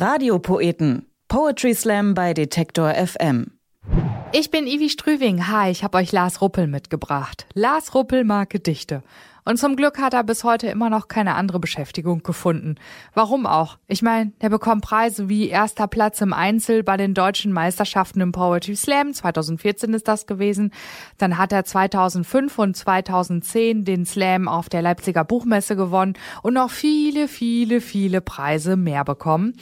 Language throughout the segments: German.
Radiopoeten. Poetry Slam bei Detektor FM. Ich bin Ivi Strüving. Hi, ich habe euch Lars Ruppel mitgebracht. Lars Ruppel mag Gedichte. Und zum Glück hat er bis heute immer noch keine andere Beschäftigung gefunden. Warum auch? Ich meine, der bekommt Preise wie erster Platz im Einzel bei den deutschen Meisterschaften im Poetry Slam, 2014 ist das gewesen. Dann hat er 2005 und 2010 den Slam auf der Leipziger Buchmesse gewonnen und noch viele, viele, viele Preise mehr bekommen.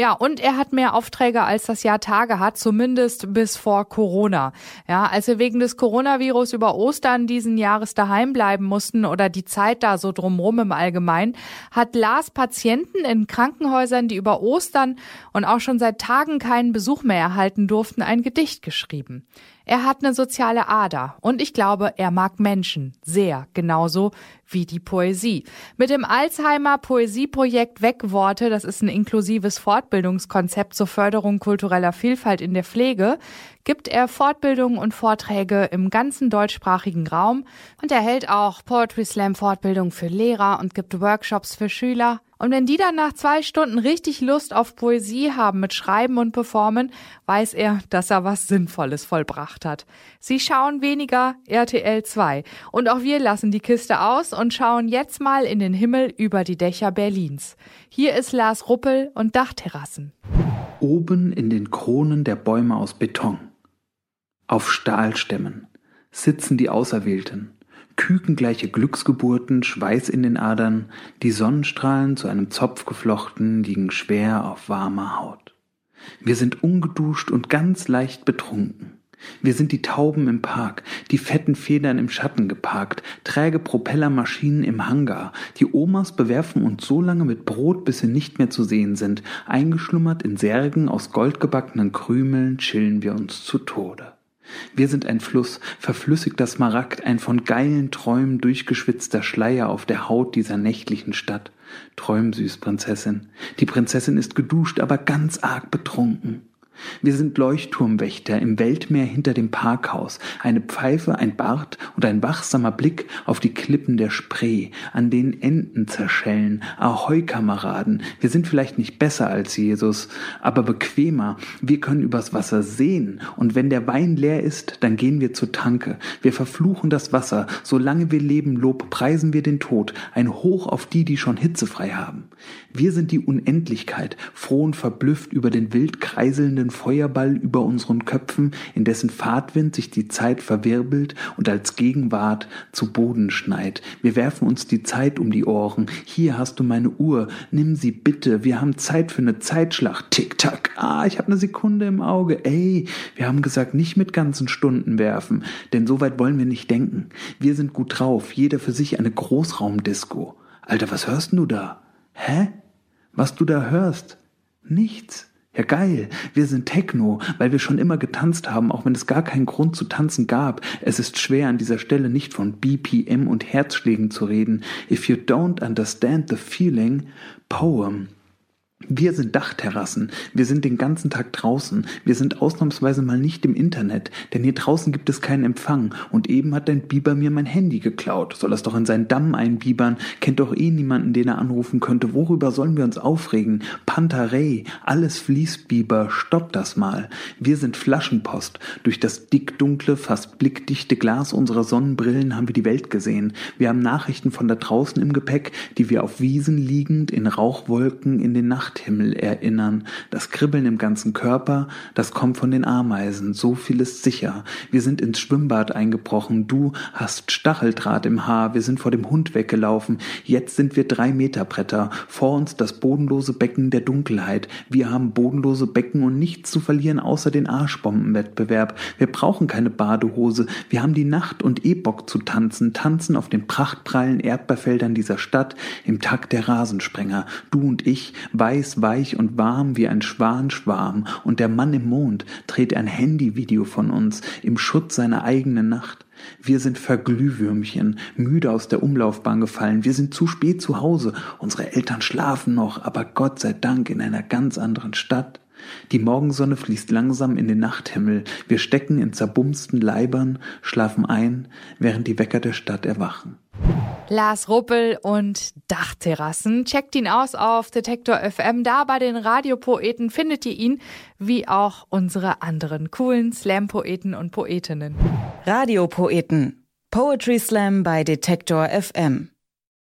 Ja, und er hat mehr Aufträge, als das Jahr Tage hat, zumindest bis vor Corona. Ja, als wir wegen des Coronavirus über Ostern diesen Jahres daheim bleiben mussten oder die Zeit da so drumrum im Allgemeinen, hat Lars Patienten in Krankenhäusern, die über Ostern und auch schon seit Tagen keinen Besuch mehr erhalten durften, ein Gedicht geschrieben. Er hat eine soziale Ader und ich glaube, er mag Menschen sehr, genauso wie die Poesie. Mit dem Alzheimer Poesieprojekt Wegworte, das ist ein inklusives Fortbildungskonzept zur Förderung kultureller Vielfalt in der Pflege, gibt er Fortbildungen und Vorträge im ganzen deutschsprachigen Raum und er hält auch Poetry Slam Fortbildung für Lehrer und gibt Workshops für Schüler. Und wenn die dann nach zwei Stunden richtig Lust auf Poesie haben mit Schreiben und Performen, weiß er, dass er was Sinnvolles vollbracht hat. Sie schauen weniger RTL 2. Und auch wir lassen die Kiste aus und schauen jetzt mal in den Himmel über die Dächer Berlins. Hier ist Lars Ruppel und Dachterrassen. Oben in den Kronen der Bäume aus Beton. Auf Stahlstämmen sitzen die Auserwählten kükengleiche Glücksgeburten, Schweiß in den Adern, die Sonnenstrahlen zu einem Zopf geflochten, liegen schwer auf warmer Haut. Wir sind ungeduscht und ganz leicht betrunken. Wir sind die Tauben im Park, die fetten Federn im Schatten geparkt, träge Propellermaschinen im Hangar. Die Omas bewerfen uns so lange mit Brot, bis sie nicht mehr zu sehen sind. Eingeschlummert in Särgen aus goldgebackenen Krümeln chillen wir uns zu Tode. Wir sind ein Fluss, verflüssigter Smaragd, ein von geilen Träumen durchgeschwitzter Schleier auf der Haut dieser nächtlichen Stadt. Träum süß, Prinzessin. Die Prinzessin ist geduscht, aber ganz arg betrunken. Wir sind Leuchtturmwächter im Weltmeer hinter dem Parkhaus, eine Pfeife, ein Bart und ein wachsamer Blick auf die Klippen der Spree, an denen Enten zerschellen. Ahoi, Kameraden, wir sind vielleicht nicht besser als Jesus, aber bequemer. Wir können übers Wasser sehen, und wenn der Wein leer ist, dann gehen wir zur Tanke. Wir verfluchen das Wasser, solange wir leben, Lob preisen wir den Tod, ein Hoch auf die, die schon hitzefrei haben. Wir sind die Unendlichkeit, froh und verblüfft über den wild kreiselnden Feuerball über unseren Köpfen, in dessen Fahrtwind sich die Zeit verwirbelt und als Gegenwart zu Boden schneit. Wir werfen uns die Zeit um die Ohren. Hier hast du meine Uhr. Nimm sie bitte. Wir haben Zeit für eine Zeitschlacht. Tick-Tack. Ah, ich habe eine Sekunde im Auge. Ey, wir haben gesagt, nicht mit ganzen Stunden werfen, denn so weit wollen wir nicht denken. Wir sind gut drauf. Jeder für sich eine Großraumdisco. Alter, was hörst du da? Hä? Was du da hörst? Nichts. Ja geil, wir sind Techno, weil wir schon immer getanzt haben, auch wenn es gar keinen Grund zu tanzen gab. Es ist schwer an dieser Stelle nicht von BPM und Herzschlägen zu reden. If you don't understand the feeling, poem. Wir sind Dachterrassen, wir sind den ganzen Tag draußen, wir sind ausnahmsweise mal nicht im Internet, denn hier draußen gibt es keinen Empfang und eben hat dein Biber mir mein Handy geklaut. Soll es doch in seinen Damm einbibern, kennt doch eh niemanden, den er anrufen könnte. Worüber sollen wir uns aufregen? Pantarei, alles fließt, Biber, stopp das mal. Wir sind Flaschenpost. Durch das dickdunkle, fast blickdichte Glas unserer Sonnenbrillen haben wir die Welt gesehen. Wir haben Nachrichten von da draußen im Gepäck, die wir auf Wiesen liegend in Rauchwolken in den Nacht Nachthimmel erinnern. Das Kribbeln im ganzen Körper, das kommt von den Ameisen. So viel ist sicher. Wir sind ins Schwimmbad eingebrochen. Du hast Stacheldraht im Haar. Wir sind vor dem Hund weggelaufen. Jetzt sind wir drei Meter Bretter. Vor uns das bodenlose Becken der Dunkelheit. Wir haben bodenlose Becken und nichts zu verlieren außer den Arschbombenwettbewerb. Wir brauchen keine Badehose. Wir haben die Nacht und eh Bock zu tanzen. Tanzen auf den prachtprallen Erdbeerfeldern dieser Stadt im Takt der Rasensprenger. Du und ich, weiß weiß, weich und warm wie ein Schwanschwarm, und der Mann im Mond dreht ein Handyvideo von uns im Schutz seiner eigenen Nacht. Wir sind Verglühwürmchen, müde aus der Umlaufbahn gefallen. Wir sind zu spät zu Hause. Unsere Eltern schlafen noch, aber Gott sei Dank in einer ganz anderen Stadt. Die Morgensonne fließt langsam in den Nachthimmel. Wir stecken in zerbumsten Leibern, schlafen ein, während die Wecker der Stadt erwachen. Lars Ruppel und Dachterrassen. Checkt ihn aus auf Detektor FM. Da bei den Radiopoeten findet ihr ihn, wie auch unsere anderen coolen Slam-Poeten und Poetinnen. Radiopoeten. Poetry Slam bei Detektor FM.